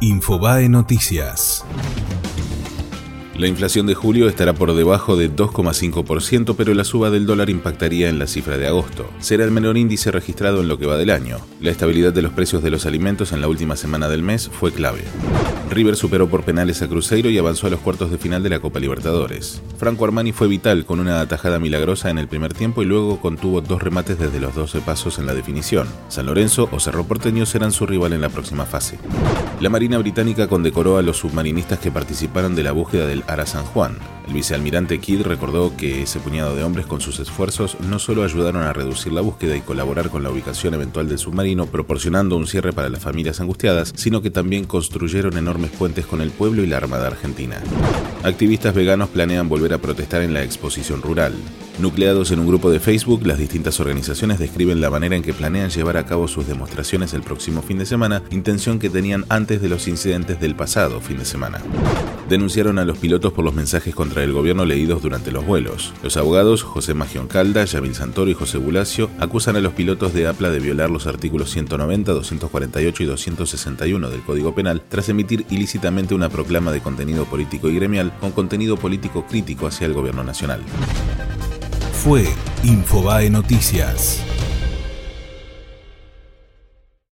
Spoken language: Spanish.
Infobae Noticias. La inflación de julio estará por debajo de 2,5%, pero la suba del dólar impactaría en la cifra de agosto. Será el menor índice registrado en lo que va del año. La estabilidad de los precios de los alimentos en la última semana del mes fue clave. River superó por penales a Cruzeiro y avanzó a los cuartos de final de la Copa Libertadores. Franco Armani fue vital con una atajada milagrosa en el primer tiempo y luego contuvo dos remates desde los 12 pasos en la definición. San Lorenzo o Cerro Porteño serán su rival en la próxima fase. La Marina Británica condecoró a los submarinistas que participaron de la búsqueda del Ara San Juan. El vicealmirante Kidd recordó que ese puñado de hombres con sus esfuerzos no solo ayudaron a reducir la búsqueda y colaborar con la ubicación eventual del submarino, proporcionando un cierre para las familias angustiadas, sino que también construyeron enormes puentes con el pueblo y la Armada Argentina. Activistas veganos planean volver a protestar en la exposición rural. Nucleados en un grupo de Facebook, las distintas organizaciones describen la manera en que planean llevar a cabo sus demostraciones el próximo fin de semana, intención que tenían antes de los incidentes del pasado fin de semana. Denunciaron a los pilotos por los mensajes contra el gobierno leídos durante los vuelos. Los abogados, José Magión Calda, Yamil Santoro y José Bulacio, acusan a los pilotos de APLA de violar los artículos 190, 248 y 261 del Código Penal tras emitir ilícitamente una proclama de contenido político y gremial con contenido político crítico hacia el gobierno nacional. Fue Infobae Noticias.